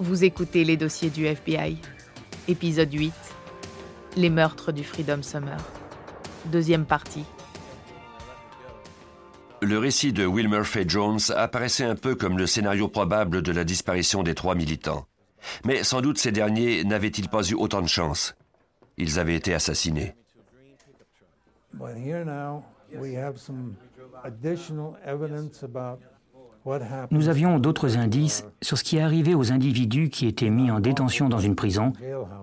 Vous écoutez les dossiers du FBI. Épisode 8. Les meurtres du Freedom Summer. Deuxième partie. Le récit de Wilmer Fay Jones apparaissait un peu comme le scénario probable de la disparition des trois militants. Mais sans doute ces derniers n'avaient-ils pas eu autant de chance. Ils avaient été assassinés. But here now, we have some additional evidence about what happened. Nous avions d'autres indices sur ce qui est arrivé aux individus qui étaient mis en détention dans une prison,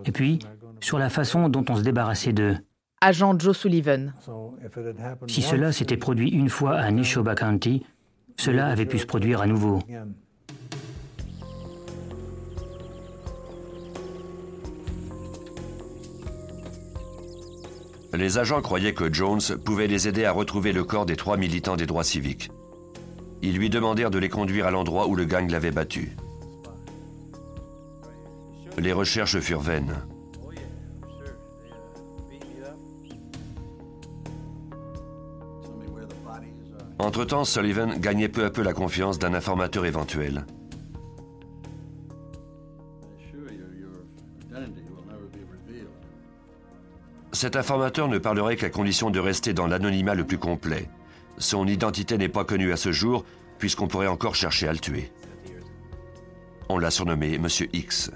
et puis sur la façon dont on se débarrassait d'eux. Agent Joe Sullivan. Si cela s'était produit une fois à Neshoba County, cela avait pu se produire à nouveau. Les agents croyaient que Jones pouvait les aider à retrouver le corps des trois militants des droits civiques. Ils lui demandèrent de les conduire à l'endroit où le gang l'avait battu. Les recherches furent vaines. Entre-temps, Sullivan gagnait peu à peu la confiance d'un informateur éventuel. Cet informateur ne parlerait qu'à condition de rester dans l'anonymat le plus complet. Son identité n'est pas connue à ce jour, puisqu'on pourrait encore chercher à le tuer. On l'a surnommé Monsieur X.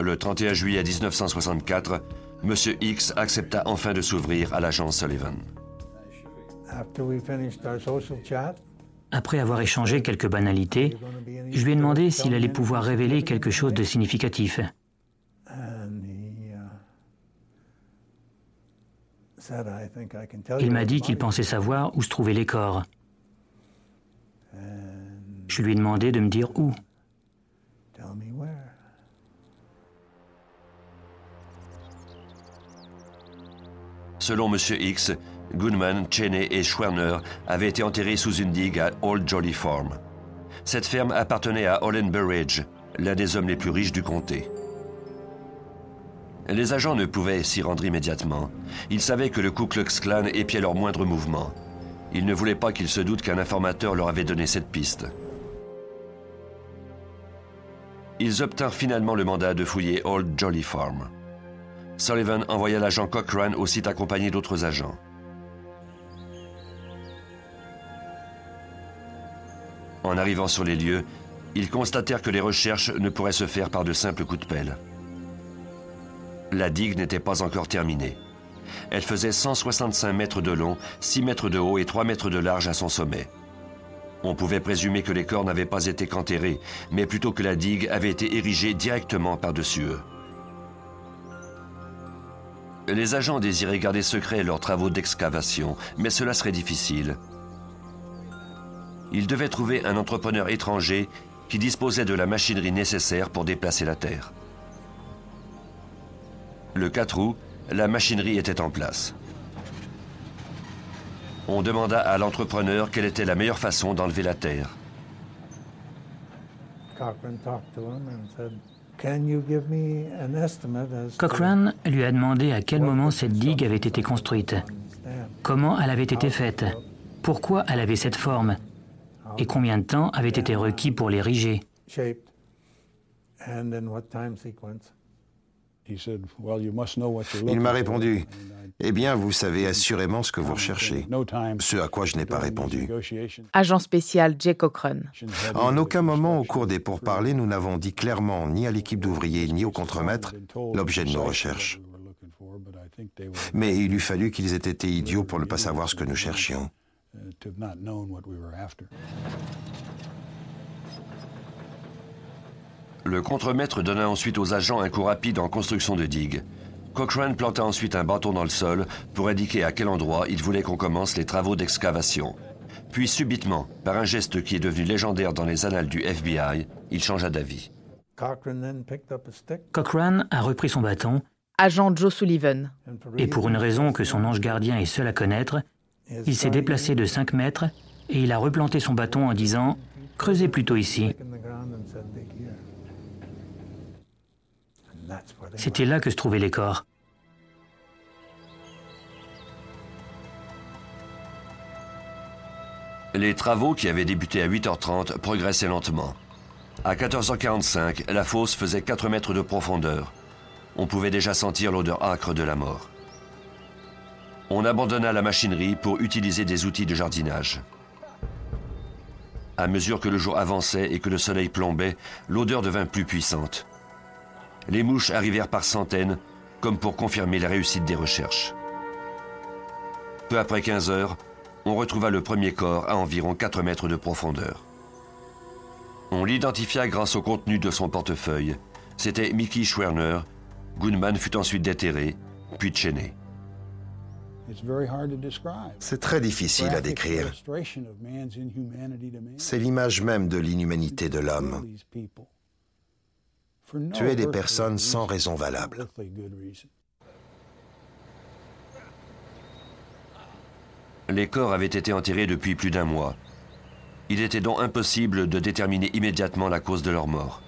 Le 31 juillet 1964, Monsieur X accepta enfin de s'ouvrir à l'agent Sullivan. Après avoir échangé quelques banalités, je lui ai demandé s'il allait pouvoir révéler quelque chose de significatif. Il you." m'a dit qu'il it." pensait savoir où se trouvaient les corps. Je lui ai demandé de me dire où. tell me where. Selon Monsieur X, Goodman, Cheney et Schwerner avaient été enterrés sous une digue à Old Jolly Farm. Cette ferme appartenait à Olin Burridge, l'un des hommes les plus riches du comté. Les agents ne pouvaient s'y rendre immédiatement. Ils savaient que le Ku Klux Klan épiait leurs moindres mouvements. Ils ne voulaient pas qu'ils se doutent qu'un informateur leur avait donné cette piste. Ils obtinrent finalement le mandat de fouiller Old Jolly Farm. Sullivan envoya l'agent Cochrane au site accompagné d'autres agents. En arrivant sur les lieux, ils constatèrent que les recherches ne pourraient se faire par de simples coups de pelle. La digue n'était pas encore terminée. Elle faisait 165 mètres de long, 6 mètres de haut et 3 mètres de large à son sommet. On pouvait présumer que les corps n'avaient pas été qu'enterrés, mais plutôt que la digue avait été érigée directement par-dessus eux. Les agents désiraient garder secret leurs travaux d'excavation, mais cela serait difficile. Ils devaient trouver un entrepreneur étranger qui disposait de la machinerie nécessaire pour déplacer la terre. Le 4 août, la machinerie était en place. On demanda à l'entrepreneur quelle était la meilleure façon d'enlever la terre. Cochrane talked to him and said, "Can you give me an estimate as to Cochrane lui a demandé à quel moment cette digue avait été construite, comment elle avait été faite, pourquoi elle avait cette forme, et combien de temps avait été requis pour l'ériger. Il m'a répondu, Eh bien, vous savez assurément ce que vous recherchez. Ce à quoi je n'ai pas répondu. Agent spécial Jay Cochrane. En aucun moment au cours des pourparlers, nous n'avons dit clairement ni à l'équipe d'ouvriers ni au contremaître l'objet de nos recherches. Mais il eût fallu qu'ils aient été idiots pour ne pas savoir ce que nous cherchions. Le contremaître donna ensuite aux agents un coup rapide en construction de digues. Cochrane planta ensuite un bâton dans le sol pour indiquer à quel endroit il voulait qu'on commence les travaux d'excavation. Puis subitement, par un geste qui est devenu légendaire dans les annales du FBI, il changea d'avis. Cochrane then picked up a stick Cochrane a repris son bâton, Agent Joe Sullivan. et pour une raison que son ange gardien est seul à connaître, il s'est déplacé de 5 mètres et il a replanté son bâton en disant Creusez plutôt ici. C'était là que se trouvaient les corps. Les travaux qui avaient débuté à 8h30 progressaient lentement. À 14h45, la fosse faisait 4 mètres de profondeur. On pouvait déjà sentir l'odeur âcre de la mort. On abandonna la machinerie pour utiliser des outils de jardinage. À mesure que le jour avançait et que le soleil plombait, l'odeur devint plus puissante. Les mouches arrivèrent par centaines, comme pour confirmer la réussite des recherches. Peu après 15 heures, on retrouva le premier corps à environ 4 mètres de profondeur. On l'identifia grâce au contenu de son portefeuille. C'était Mickey Schwerner. Goodman fut ensuite déterré, puis chaîné. C'est très difficile à décrire. C'est l'image même de l'inhumanité de l'homme. Tuer des personnes sans raison valable. Les corps avaient été enterrés depuis plus d'un mois. Il était donc impossible de déterminer immédiatement la cause de leur mort.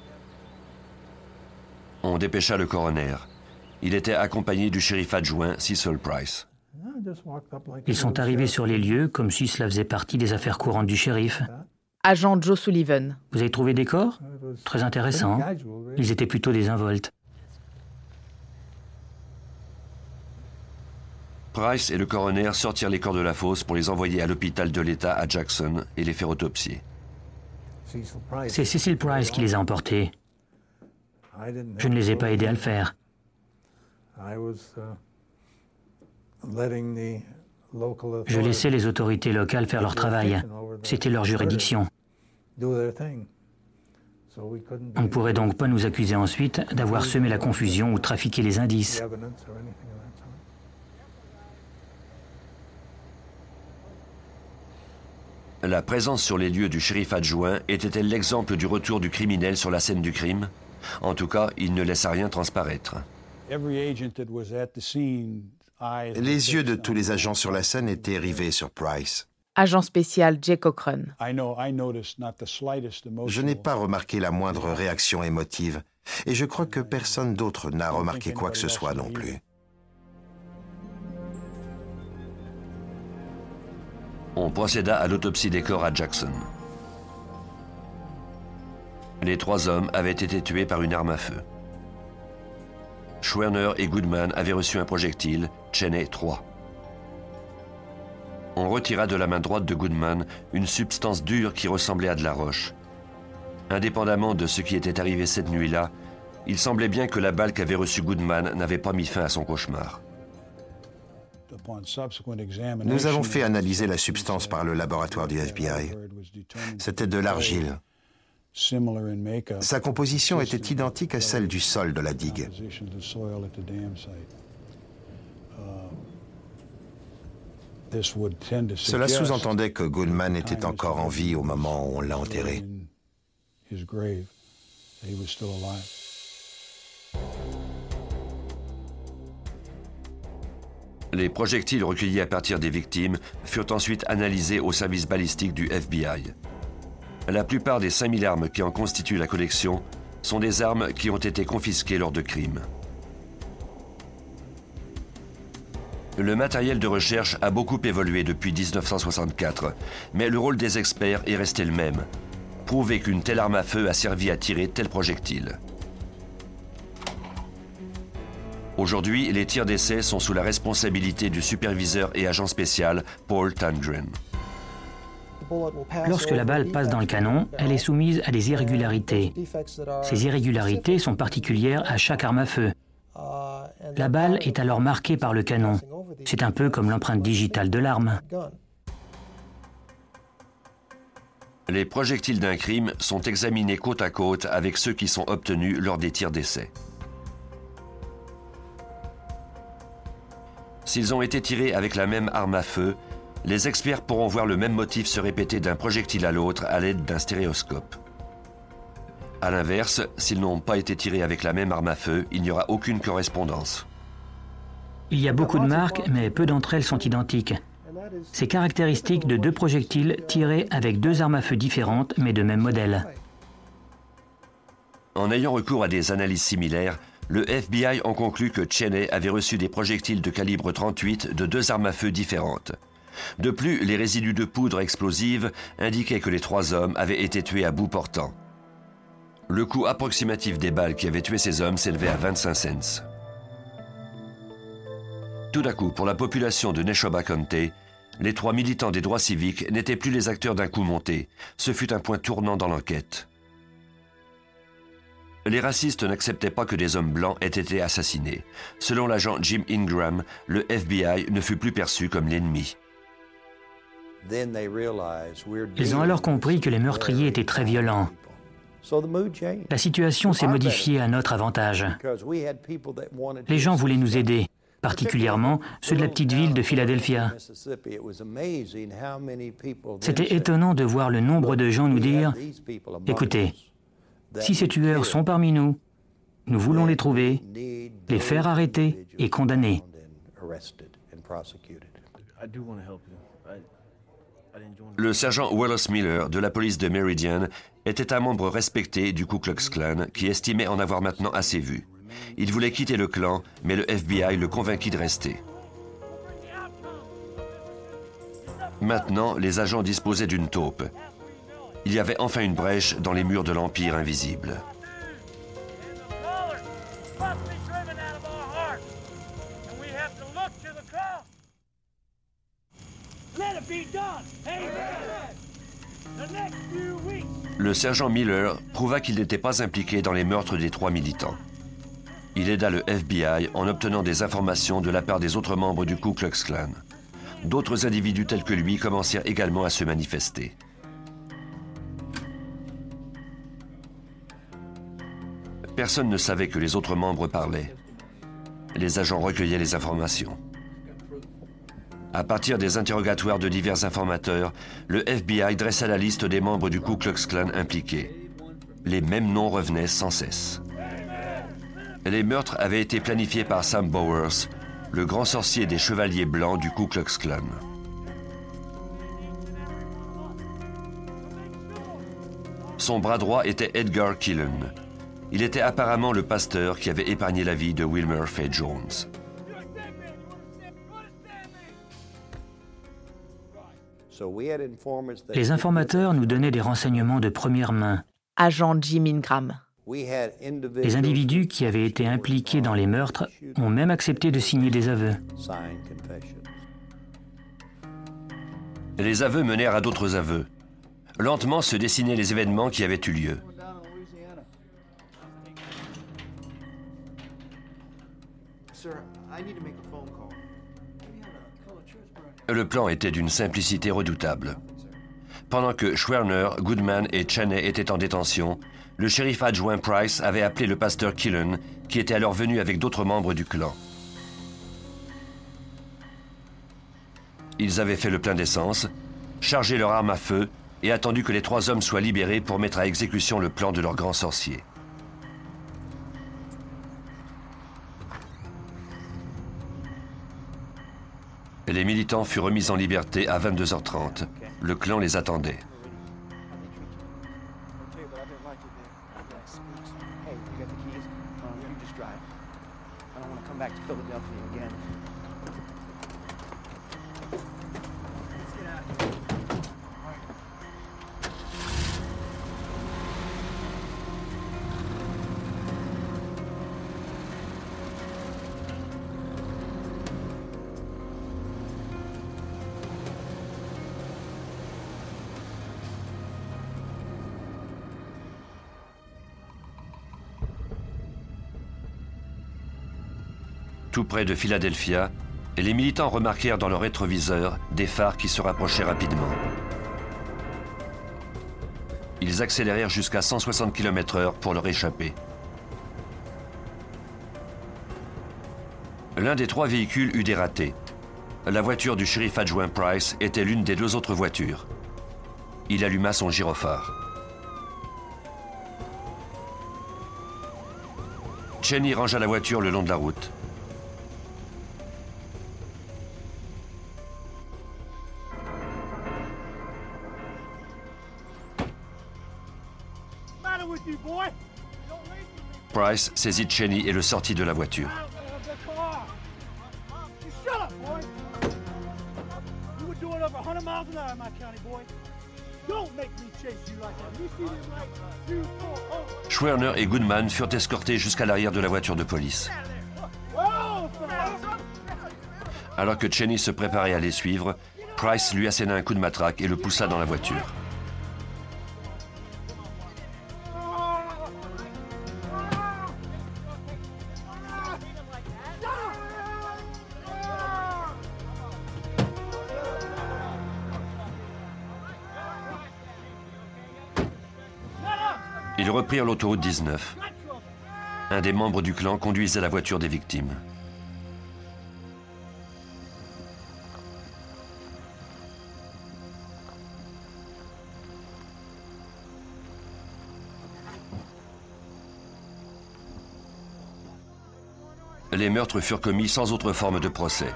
On dépêcha le coroner. Il était accompagné du shérif adjoint Cecil Price. Ils sont arrivés sur les lieux comme si cela faisait partie des affaires courantes du shérif. Agent Joe Sullivan. Vous avez trouvé des corps? Très intéressant. Ils étaient plutôt désinvoltes. Price et le coroner sortirent les corps de la fosse pour les envoyer à l'hôpital de l'État à Jackson et les faire autopsier. C'est Cecil Price qui les a emportés. Je ne les ai pas aidés à le faire. Je laissais les autorités locales faire leur travail. C'était leur juridiction. On ne pourrait donc pas nous accuser ensuite d'avoir semé la confusion ou trafiqué les indices. La présence sur les lieux du shérif adjoint était-elle l'exemple du retour du criminel sur la scène du crime? En tout cas, il ne laissa rien transparaître. Les yeux de tous les agents sur la scène étaient rivés sur Price. Agent spécial Jay Cochran. Je n'ai pas remarqué la moindre réaction émotive, et je crois que personne d'autre n'a remarqué quoi que ce soit non plus. On procéda à l'autopsie des corps à Jackson. Les trois hommes avaient été tués par une arme à feu. Schwerner et Goodman avaient reçu un projectile, Cheney 3. On retira de la main droite de Goodman une substance dure qui ressemblait à de la roche. Indépendamment de ce qui était arrivé cette nuit-là, il semblait bien que la balle qu'avait reçue Goodman n'avait pas mis fin à son cauchemar. Nous avons fait analyser la substance par le laboratoire du FBI. C'était de l'argile. Sa composition était identique à celle du sol de la digue. Cela sous-entendait que Goodman était encore en vie au moment où on l'a enterré. Les projectiles recueillis à partir des victimes furent ensuite analysés au service balistique du FBI. La plupart des 5000 armes qui en constituent la collection sont des armes qui ont été confisquées lors de crimes. Le matériel de recherche a beaucoup évolué depuis 1964, mais le rôle des experts est resté le même. Prouver qu'une telle arme à feu a servi à tirer tel projectile. Aujourd'hui, les tirs d'essai sont sous la responsabilité du superviseur et agent spécial Paul Tangren. Lorsque la balle passe dans le canon, elle est soumise à des irrégularités. Ces irrégularités sont particulières à chaque arme à feu. La balle est alors marquée par le canon. C'est un peu comme l'empreinte digitale de l'arme. Les projectiles d'un crime sont examinés côte à côte avec ceux qui sont obtenus lors des tirs d'essai. S'ils ont été tirés avec la même arme à feu, les experts pourront voir le même motif se répéter d'un projectile à l'autre à l'aide d'un stéréoscope. A l'inverse, s'ils n'ont pas été tirés avec la même arme à feu, il n'y aura aucune correspondance. Il y a beaucoup de marques, mais peu d'entre elles sont identiques. C'est caractéristique de deux projectiles tirés avec deux armes à feu différentes, mais de même modèle. En ayant recours à des analyses similaires, le FBI en conclut que Cheney avait reçu des projectiles de calibre 38 de deux armes à feu différentes. De plus, les résidus de poudre explosive indiquaient que les trois hommes avaient été tués à bout portant. Le coût approximatif des balles qui avaient tué ces hommes s'élevait à 25 cents. Tout à coup, pour la population de Neshoba County, les trois militants des droits civiques n'étaient plus les acteurs d'un coup monté. Ce fut un point tournant dans l'enquête. Les racistes n'acceptaient pas que des hommes blancs aient été assassinés. Selon l'agent Jim Ingram, le FBI ne fut plus perçu comme l'ennemi. Ils ont alors compris que les meurtriers étaient très violents. La situation s'est modifiée à notre avantage. Les gens voulaient nous aider, particulièrement ceux de la petite ville de Philadelphia. C'était étonnant de voir le nombre de gens nous dire, écoutez, si ces tueurs sont parmi nous, nous voulons les trouver, les faire arrêter et condamner. Le sergent Wallace Miller de la police de Meridian était un membre respecté du Ku Klux Klan qui estimait en avoir maintenant assez vu. Il voulait quitter le clan, mais le FBI le convainquit de rester. Maintenant, les agents disposaient d'une taupe il y avait enfin une brèche dans les murs de l'Empire invisible. Le sergent Miller prouva qu'il n'était pas impliqué dans les meurtres des trois militants. Il aida le FBI en obtenant des informations de la part des autres membres du Ku Klux Klan. D'autres individus tels que lui commencèrent également à se manifester. Personne ne savait que les autres membres parlaient. Les agents recueillaient les informations. À partir des interrogatoires de divers informateurs, le FBI dressa la liste des membres du Ku Klux Klan impliqués. Les mêmes noms revenaient sans cesse. Les meurtres avaient été planifiés par Sam Bowers, le grand sorcier des chevaliers blancs du Ku Klux Klan. Son bras droit était Edgar Killen, il était apparemment le pasteur qui avait épargné la vie de Wilmer Fay Jones. Les informateurs nous donnaient des renseignements de première main. Agent Jim Ingram. Les individus qui avaient été impliqués dans les meurtres ont même accepté de signer des aveux. Les aveux menèrent à d'autres aveux. Lentement se dessinaient les événements qui avaient eu lieu. Le plan était d'une simplicité redoutable. Pendant que Schwerner, Goodman et Cheney étaient en détention, le shérif adjoint Price avait appelé le pasteur Killen, qui était alors venu avec d'autres membres du clan. Ils avaient fait le plein d'essence, chargé leur arme à feu et attendu que les trois hommes soient libérés pour mettre à exécution le plan de leur grand sorcier. Les militants furent remis en liberté à 22h30. Le clan les attendait. Tout près de Philadelphia, les militants remarquèrent dans leur rétroviseur des phares qui se rapprochaient rapidement. Ils accélérèrent jusqu'à 160 km/h pour leur échapper. L'un des trois véhicules eut des ratés. La voiture du shérif adjoint Price était l'une des deux autres voitures. Il alluma son gyrophare. Cheney rangea la voiture le long de la route. Price saisit Cheney et le sortit de la voiture. Schwerner et Goodman furent escortés jusqu'à l'arrière de la voiture de police. Alors que Cheney se préparait à les suivre, Price lui asséna un coup de matraque et le poussa dans la voiture. Ils reprirent l'autoroute 19. Un des membres du clan conduisait la voiture des victimes. Les meurtres furent commis sans autre forme de procès.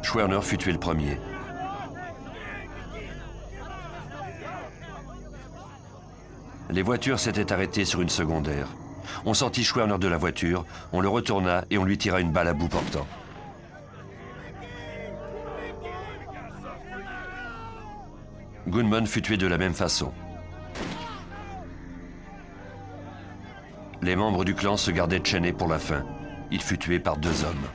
Schwerner fut tué le premier. Les voitures s'étaient arrêtées sur une secondaire. On sortit Schwerner de la voiture, on le retourna et on lui tira une balle à bout portant. Gunman fut tué de la même façon. Les membres du clan se gardaient Cheney pour la fin. Il fut tué par deux hommes.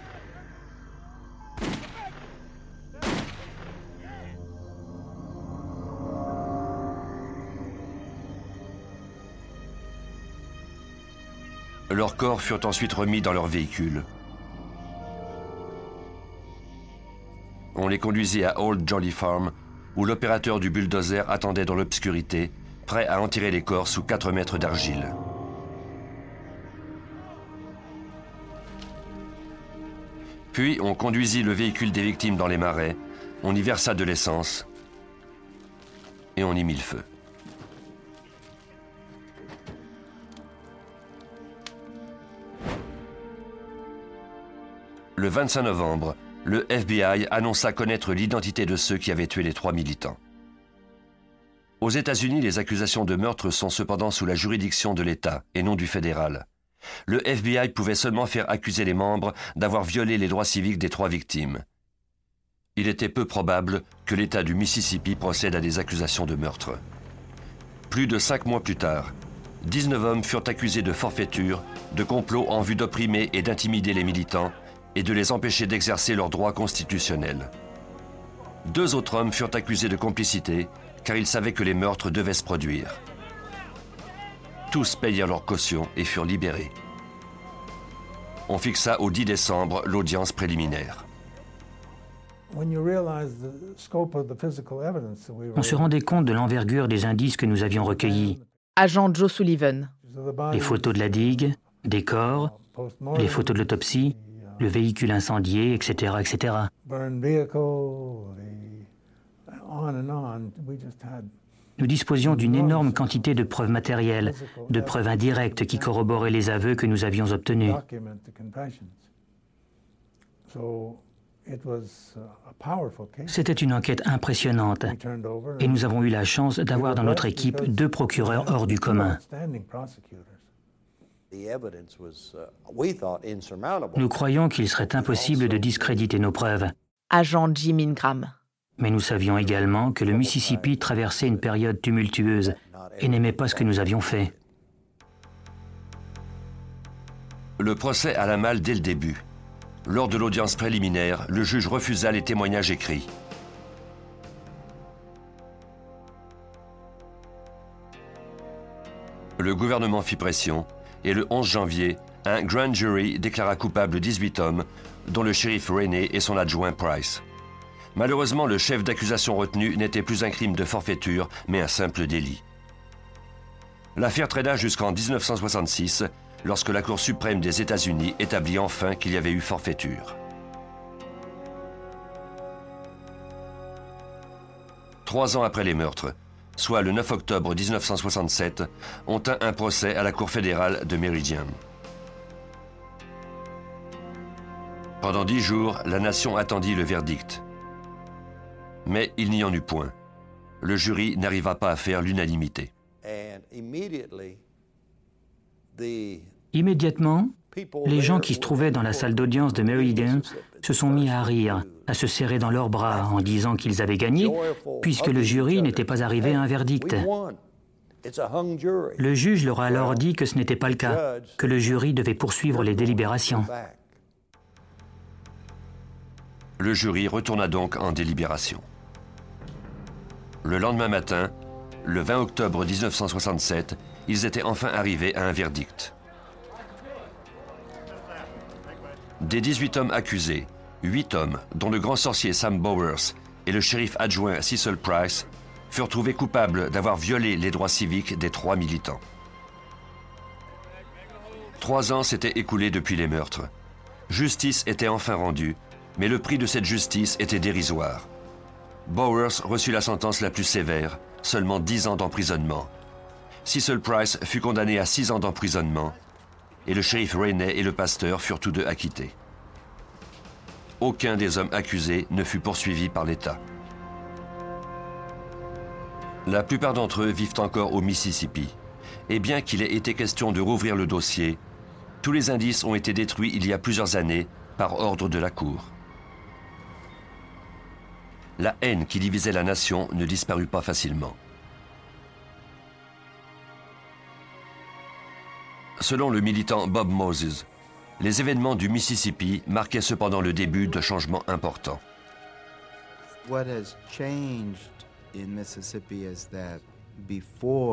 Leurs corps furent ensuite remis dans leur véhicule. On les conduisit à Old Jolly Farm, où l'opérateur du bulldozer attendait dans l'obscurité, prêt à en tirer les corps sous 4 mètres d'argile. Puis on conduisit le véhicule des victimes dans les marais, on y versa de l'essence et on y mit le feu. Le 25 novembre, le FBI annonça connaître l'identité de ceux qui avaient tué les trois militants. Aux États-Unis, les accusations de meurtre sont cependant sous la juridiction de l'État et non du fédéral. Le FBI pouvait seulement faire accuser les membres d'avoir violé les droits civiques des trois victimes. Il était peu probable que l'État du Mississippi procède à des accusations de meurtre. Plus de cinq mois plus tard, 19 hommes furent accusés de forfaiture, de complot en vue d'opprimer et d'intimider les militants et de les empêcher d'exercer leurs droits constitutionnels. Deux autres hommes furent accusés de complicité car ils savaient que les meurtres devaient se produire. Tous payèrent leur caution et furent libérés. On fixa au 10 décembre l'audience préliminaire. On se rendait compte de l'envergure des indices que nous avions recueillis. Agent Joe Sullivan. Les photos de la digue, des corps, les photos de l'autopsie, le véhicule incendié, etc., etc. Nous disposions d'une énorme quantité de preuves matérielles, de preuves indirectes qui corroboraient les aveux que nous avions obtenus. C'était une enquête impressionnante et nous avons eu la chance d'avoir dans notre équipe deux procureurs hors du commun. Nous croyons qu'il serait impossible de discréditer nos preuves. Agent Jim Ingram. Mais nous savions également que le Mississippi traversait une période tumultueuse et n'aimait pas ce que nous avions fait. Le procès alla mal dès le début. Lors de l'audience préliminaire, le juge refusa les témoignages écrits. Le gouvernement fit pression et le 11 janvier, un grand jury déclara coupable 18 hommes, dont le shérif Rainey et son adjoint Price. Malheureusement, le chef d'accusation retenu n'était plus un crime de forfaiture, mais un simple délit. L'affaire traîna jusqu'en 1966, lorsque la Cour suprême des États-Unis établit enfin qu'il y avait eu forfaiture. Trois ans après les meurtres, soit le 9 octobre 1967, on tint un procès à la Cour fédérale de Meridian. Pendant dix jours, la nation attendit le verdict. Mais il n'y en eut point. Le jury n'arriva pas à faire l'unanimité. Immédiatement, les gens qui se trouvaient dans la salle d'audience de Meridian se sont mis à rire à se serrer dans leurs bras en disant qu'ils avaient gagné, puisque le jury n'était pas arrivé à un verdict. Le juge leur a alors dit que ce n'était pas le cas, que le jury devait poursuivre les délibérations. Le jury retourna donc en délibération. Le lendemain matin, le 20 octobre 1967, ils étaient enfin arrivés à un verdict. Des 18 hommes accusés, 8 hommes, dont le grand sorcier Sam Bowers et le shérif adjoint Cecil Price, furent trouvés coupables d'avoir violé les droits civiques des trois militants. Trois ans s'étaient écoulés depuis les meurtres. Justice était enfin rendue, mais le prix de cette justice était dérisoire. Bowers reçut la sentence la plus sévère, seulement 10 ans d'emprisonnement. Cecil Price fut condamné à 6 ans d'emprisonnement et le shérif Rainey et le pasteur furent tous deux acquittés. Aucun des hommes accusés ne fut poursuivi par l'État. La plupart d'entre eux vivent encore au Mississippi. Et bien qu'il ait été question de rouvrir le dossier, tous les indices ont été détruits il y a plusieurs années par ordre de la Cour. La haine qui divisait la nation ne disparut pas facilement. Selon le militant Bob Moses, les événements du Mississippi marquaient cependant le début de changements importants.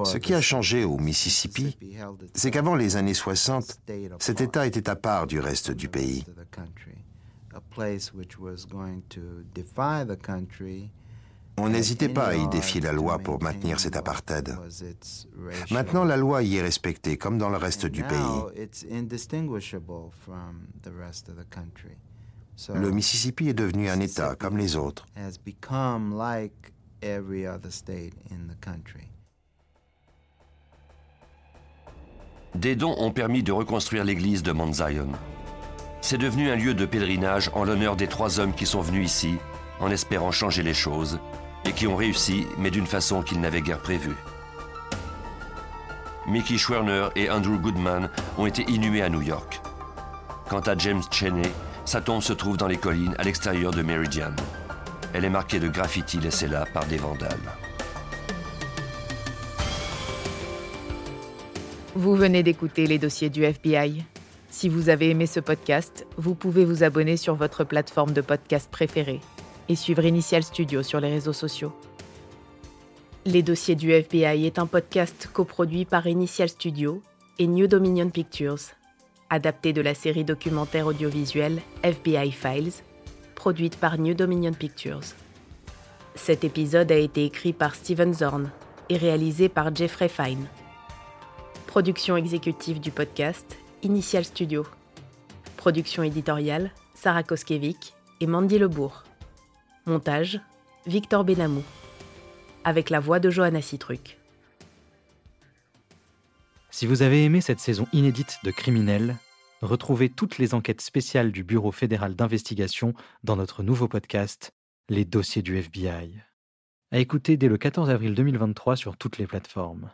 Ce qui a changé au Mississippi, c'est qu'avant les années 60, cet État était à part du reste du pays. On n'hésitait pas à y défier la loi pour maintenir cet apartheid. Maintenant, la loi y est respectée, comme dans le reste du pays. Le Mississippi est devenu un État comme les autres. Des dons ont permis de reconstruire l'église de Mount Zion. C'est devenu un lieu de pèlerinage en l'honneur des trois hommes qui sont venus ici en espérant changer les choses et qui ont réussi, mais d'une façon qu'ils n'avaient guère prévue. Mickey Schwerner et Andrew Goodman ont été inhumés à New York. Quant à James Cheney, sa tombe se trouve dans les collines à l'extérieur de Meridian. Elle est marquée de graffitis laissés là par des vandales. Vous venez d'écouter les dossiers du FBI. Si vous avez aimé ce podcast, vous pouvez vous abonner sur votre plateforme de podcast préférée et suivre Initial Studio sur les réseaux sociaux. Les dossiers du FBI est un podcast coproduit par Initial Studio et New Dominion Pictures, adapté de la série documentaire audiovisuelle FBI Files, produite par New Dominion Pictures. Cet épisode a été écrit par Steven Zorn et réalisé par Jeffrey Fine. Production exécutive du podcast, Initial Studio. Production éditoriale, Sarah Koskiewicz et Mandy Lebourg. Montage, Victor Benamou. Avec la voix de Johanna Citruc. Si vous avez aimé cette saison inédite de Criminels, retrouvez toutes les enquêtes spéciales du Bureau fédéral d'investigation dans notre nouveau podcast, Les dossiers du FBI. À écouter dès le 14 avril 2023 sur toutes les plateformes.